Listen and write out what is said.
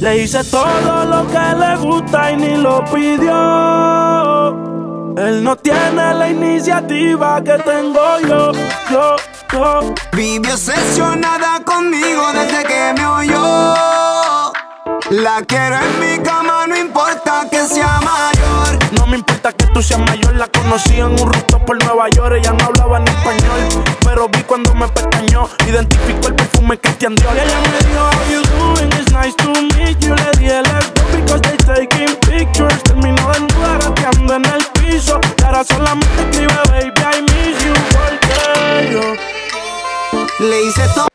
Le hice todo lo que le gusta y ni lo pidió. Él no tiene la iniciativa que tengo yo, yo, yo. Vive obsesionada conmigo desde que me oyó. La quiero en mi cama, no importa que sea mayor. No me importa que tú seas mayor, la conocí en un rooftop por Nueva York. Ella no hablaba en español, pero vi cuando me pestañó. Identificó el perfume Dior. Y ella me dijo, How you doing? hizo. Y ahora solamente escribe baby I miss you porque le hice todo